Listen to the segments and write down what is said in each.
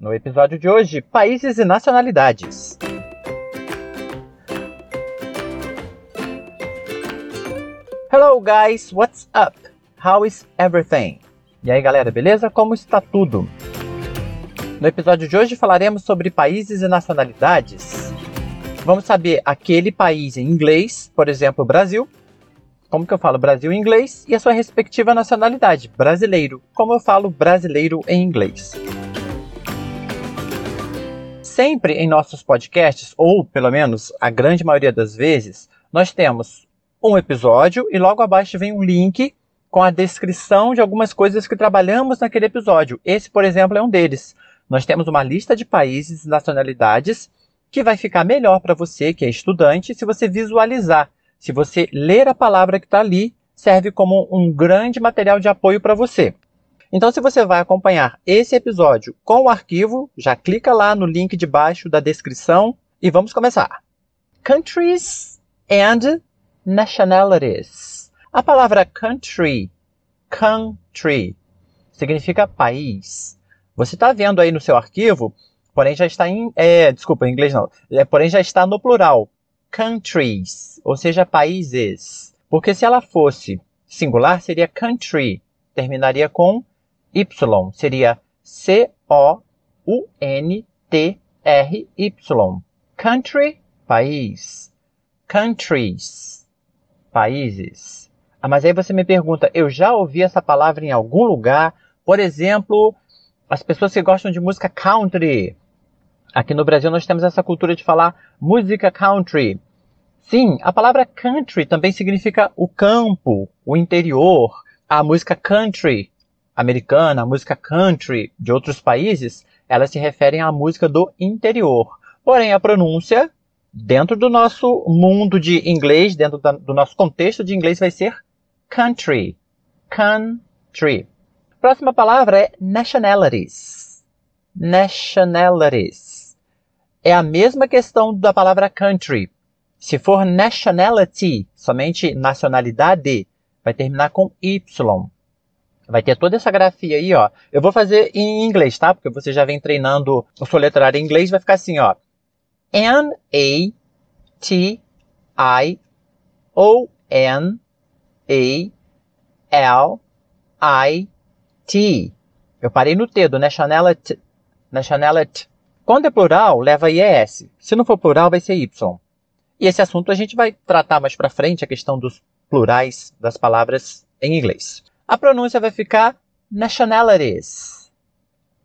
No episódio de hoje, países e nacionalidades. Hello guys, what's up? How is everything? E aí galera, beleza? Como está tudo? No episódio de hoje falaremos sobre países e nacionalidades. Vamos saber aquele país em inglês, por exemplo, Brasil. Como que eu falo Brasil em inglês e a sua respectiva nacionalidade, brasileiro. Como eu falo brasileiro em inglês. Sempre em nossos podcasts, ou pelo menos a grande maioria das vezes, nós temos um episódio e logo abaixo vem um link com a descrição de algumas coisas que trabalhamos naquele episódio. Esse, por exemplo, é um deles. Nós temos uma lista de países e nacionalidades que vai ficar melhor para você que é estudante se você visualizar. Se você ler a palavra que está ali, serve como um grande material de apoio para você. Então, se você vai acompanhar esse episódio com o arquivo, já clica lá no link de baixo da descrição e vamos começar. Countries and nationalities. A palavra country, country, significa país. Você está vendo aí no seu arquivo, porém já está em, é, desculpa, em inglês não, é, porém já está no plural, countries, ou seja, países. Porque se ela fosse singular, seria country, terminaria com Y seria C-O-U-N-T-R-Y. Country, país. Countries, países. Ah, mas aí você me pergunta, eu já ouvi essa palavra em algum lugar? Por exemplo, as pessoas que gostam de música country. Aqui no Brasil nós temos essa cultura de falar música country. Sim, a palavra country também significa o campo, o interior. A música country americana, a música country de outros países, elas se referem à música do interior. Porém, a pronúncia, dentro do nosso mundo de inglês, dentro da, do nosso contexto de inglês, vai ser country. Country. Próxima palavra é nationalities. Nationalities. É a mesma questão da palavra country. Se for nationality, somente nacionalidade, vai terminar com Y. Vai ter toda essa grafia aí, ó. Eu vou fazer em inglês, tá? Porque você já vem treinando o seu letrário em inglês, vai ficar assim, ó. N A T I O N A L I T. Eu parei no T do nationality. Nationality. Quando é plural, leva IES. Se não for plural, vai ser Y. E esse assunto a gente vai tratar mais para frente, a questão dos plurais das palavras em inglês. A pronúncia vai ficar nationalities.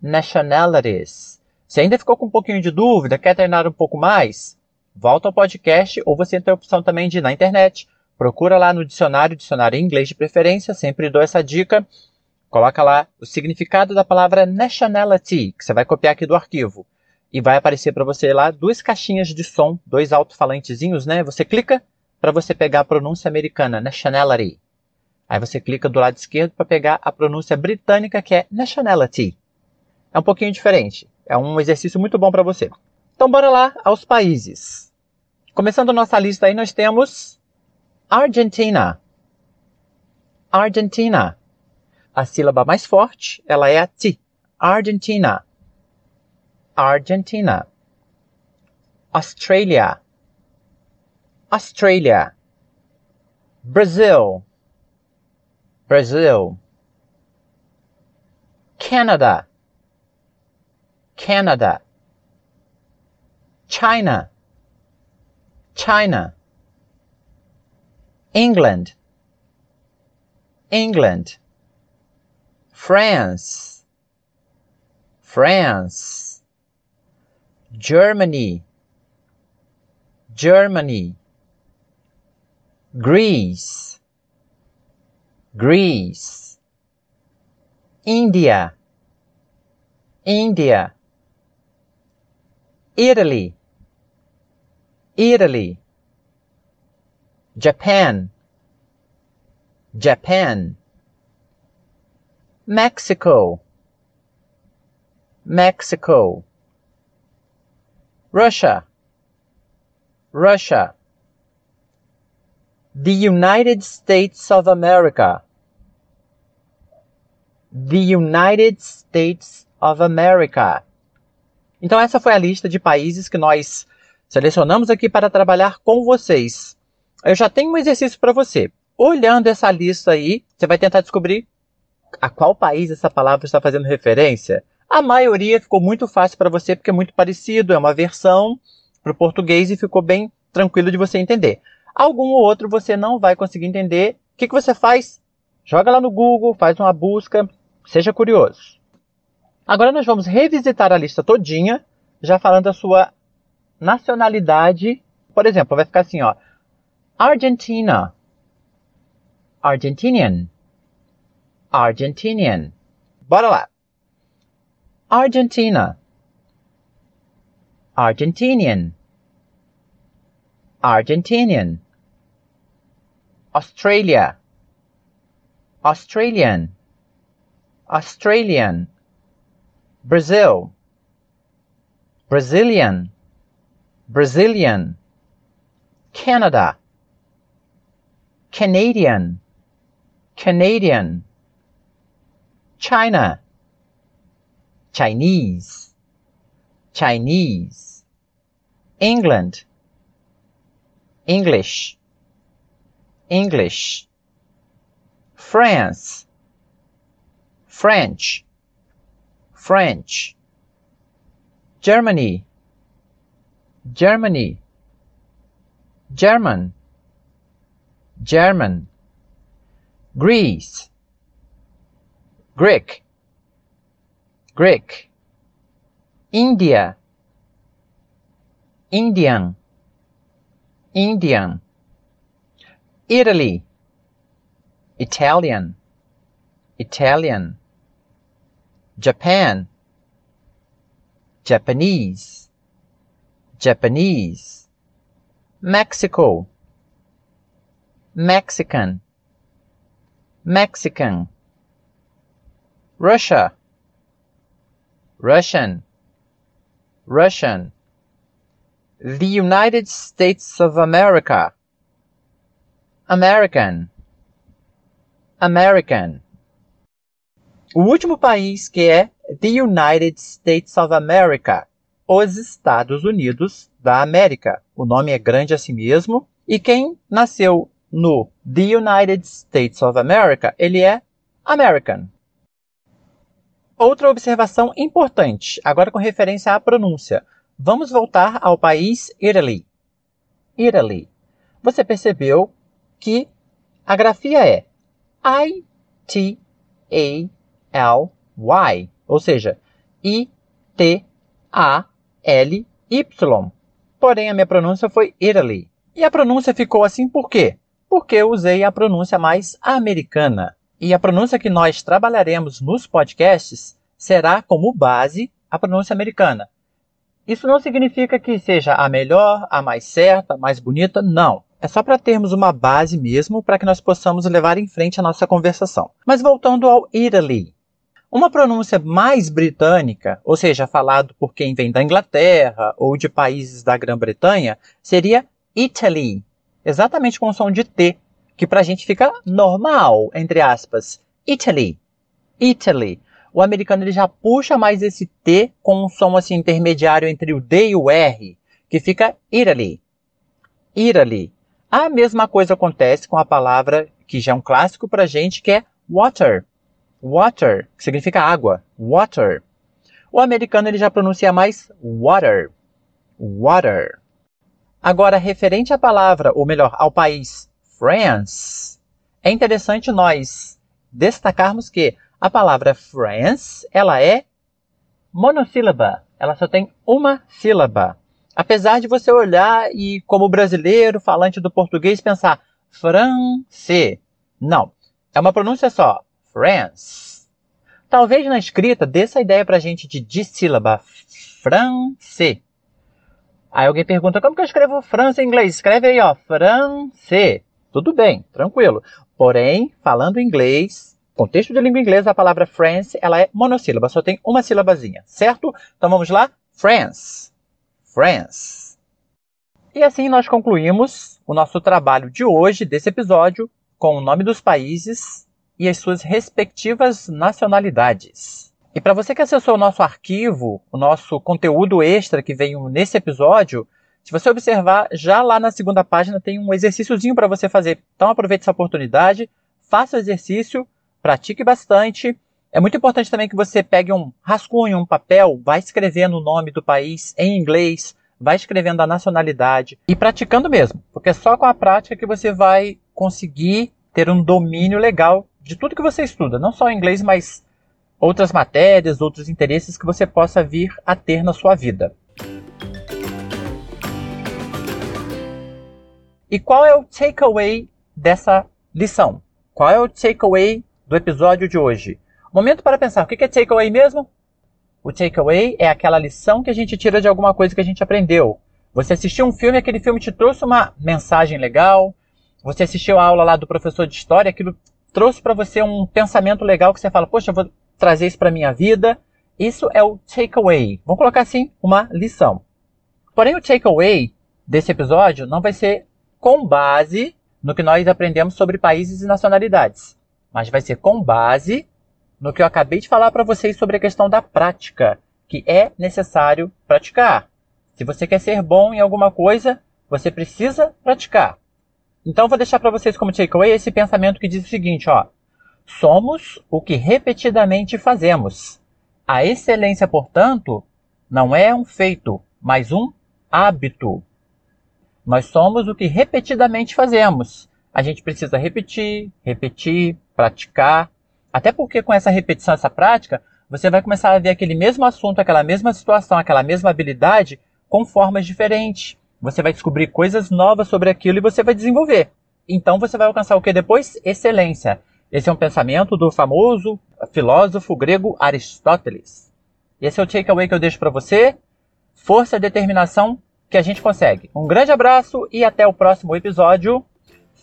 Nationalities. Se ainda ficou com um pouquinho de dúvida, quer treinar um pouco mais, volta ao podcast ou você tem a opção também de ir na internet. Procura lá no dicionário, dicionário em inglês de preferência, sempre dou essa dica. Coloca lá o significado da palavra nationality, que você vai copiar aqui do arquivo. E vai aparecer para você lá duas caixinhas de som, dois alto-falantezinhos, né? Você clica para você pegar a pronúncia americana, nationality. Aí você clica do lado esquerdo para pegar a pronúncia britânica que é nationality. É um pouquinho diferente. É um exercício muito bom para você. Então bora lá aos países. Começando nossa lista aí, nós temos Argentina. Argentina. A sílaba mais forte, ela é a T. Argentina. Argentina. Australia. Australia. Brazil. Brazil, Canada, Canada, China, China, England, England, France, France, Germany, Germany, Greece, Greece, India, India, Italy, Italy, Japan, Japan, Mexico, Mexico, Russia, Russia, the United States of America. The United States of America. Então, essa foi a lista de países que nós selecionamos aqui para trabalhar com vocês. Eu já tenho um exercício para você. Olhando essa lista aí, você vai tentar descobrir a qual país essa palavra está fazendo referência. A maioria ficou muito fácil para você porque é muito parecido, é uma versão para o português e ficou bem tranquilo de você entender. Algum ou outro você não vai conseguir entender. O que, que você faz? Joga lá no Google, faz uma busca, seja curioso. Agora nós vamos revisitar a lista todinha, já falando da sua nacionalidade. Por exemplo, vai ficar assim, ó. Argentina. Argentinian. Argentinian. Bora lá. Argentina. Argentinian. Argentinian. Australia. Australian. Australian. Brazil. Brazilian. Brazilian. Canada. Canadian. Canadian. China. Chinese. Chinese. England. English. English. France. French. French. Germany. Germany. German. German. Greece. Greek. Greek. India. Indian. Indian. Italy. Italian. Italian. Japan. Japanese. Japanese. Mexico. Mexican. Mexican. Russia. Russian. Russian. The United States of America. American. American. O último país que é The United States of America, os Estados Unidos da América. O nome é grande assim mesmo. E quem nasceu no The United States of America, ele é American. Outra observação importante, agora com referência à pronúncia. Vamos voltar ao país Italy. Italy. Você percebeu que a grafia é I-T-A-L-Y, ou seja, I-T-A-L-Y. Porém, a minha pronúncia foi Italy. E a pronúncia ficou assim por quê? Porque eu usei a pronúncia mais americana. E a pronúncia que nós trabalharemos nos podcasts será como base a pronúncia americana. Isso não significa que seja a melhor, a mais certa, a mais bonita, não. É só para termos uma base mesmo para que nós possamos levar em frente a nossa conversação. Mas voltando ao Italy. Uma pronúncia mais britânica, ou seja, falado por quem vem da Inglaterra ou de países da Grã-Bretanha, seria Italy, exatamente com o som de T, que para a gente fica normal, entre aspas. Italy. Italy. O americano ele já puxa mais esse T com um som assim intermediário entre o D e o R, que fica Italy. Italy. A mesma coisa acontece com a palavra que já é um clássico para a gente, que é water. Water, que significa água. Water. O americano ele já pronuncia mais water. Water. Agora, referente à palavra, ou melhor, ao país France, é interessante nós destacarmos que a palavra France, ela é monossílaba. Ela só tem uma sílaba. Apesar de você olhar e, como brasileiro, falante do português, pensar France. Não. É uma pronúncia só. France. Talvez na escrita dê essa ideia pra gente de dissílaba. France. Aí alguém pergunta, como que eu escrevo France em inglês? Escreve aí, ó, France. Tudo bem, tranquilo. Porém, falando inglês, contexto de língua inglesa, a palavra France, ela é monossílaba, só tem uma sílabazinha, certo? Então vamos lá? France. France. E assim nós concluímos o nosso trabalho de hoje, desse episódio, com o nome dos países e as suas respectivas nacionalidades. E para você que acessou o nosso arquivo, o nosso conteúdo extra que veio nesse episódio, se você observar, já lá na segunda página tem um exercíciozinho para você fazer. Então aproveite essa oportunidade, faça o exercício, pratique bastante. É muito importante também que você pegue um rascunho, um papel, vá escrevendo o nome do país em inglês, vá escrevendo a nacionalidade e praticando mesmo, porque é só com a prática que você vai conseguir ter um domínio legal de tudo que você estuda, não só inglês, mas outras matérias, outros interesses que você possa vir a ter na sua vida. E qual é o takeaway dessa lição? Qual é o takeaway do episódio de hoje? Momento para pensar, o que é takeaway mesmo? O takeaway é aquela lição que a gente tira de alguma coisa que a gente aprendeu. Você assistiu um filme, aquele filme te trouxe uma mensagem legal. Você assistiu a aula lá do professor de história, aquilo trouxe para você um pensamento legal que você fala, poxa, eu vou trazer isso para minha vida. Isso é o takeaway. Vamos colocar assim, uma lição. Porém, o takeaway desse episódio não vai ser com base no que nós aprendemos sobre países e nacionalidades, mas vai ser com base no que eu acabei de falar para vocês sobre a questão da prática, que é necessário praticar. Se você quer ser bom em alguma coisa, você precisa praticar. Então, vou deixar para vocês como takeaway esse pensamento que diz o seguinte, ó. Somos o que repetidamente fazemos. A excelência, portanto, não é um feito, mas um hábito. Nós somos o que repetidamente fazemos. A gente precisa repetir, repetir, praticar. Até porque com essa repetição, essa prática, você vai começar a ver aquele mesmo assunto, aquela mesma situação, aquela mesma habilidade com formas diferentes. Você vai descobrir coisas novas sobre aquilo e você vai desenvolver. Então você vai alcançar o que depois? Excelência. Esse é um pensamento do famoso filósofo grego Aristóteles. Esse é o takeaway que eu deixo para você. Força e determinação que a gente consegue. Um grande abraço e até o próximo episódio.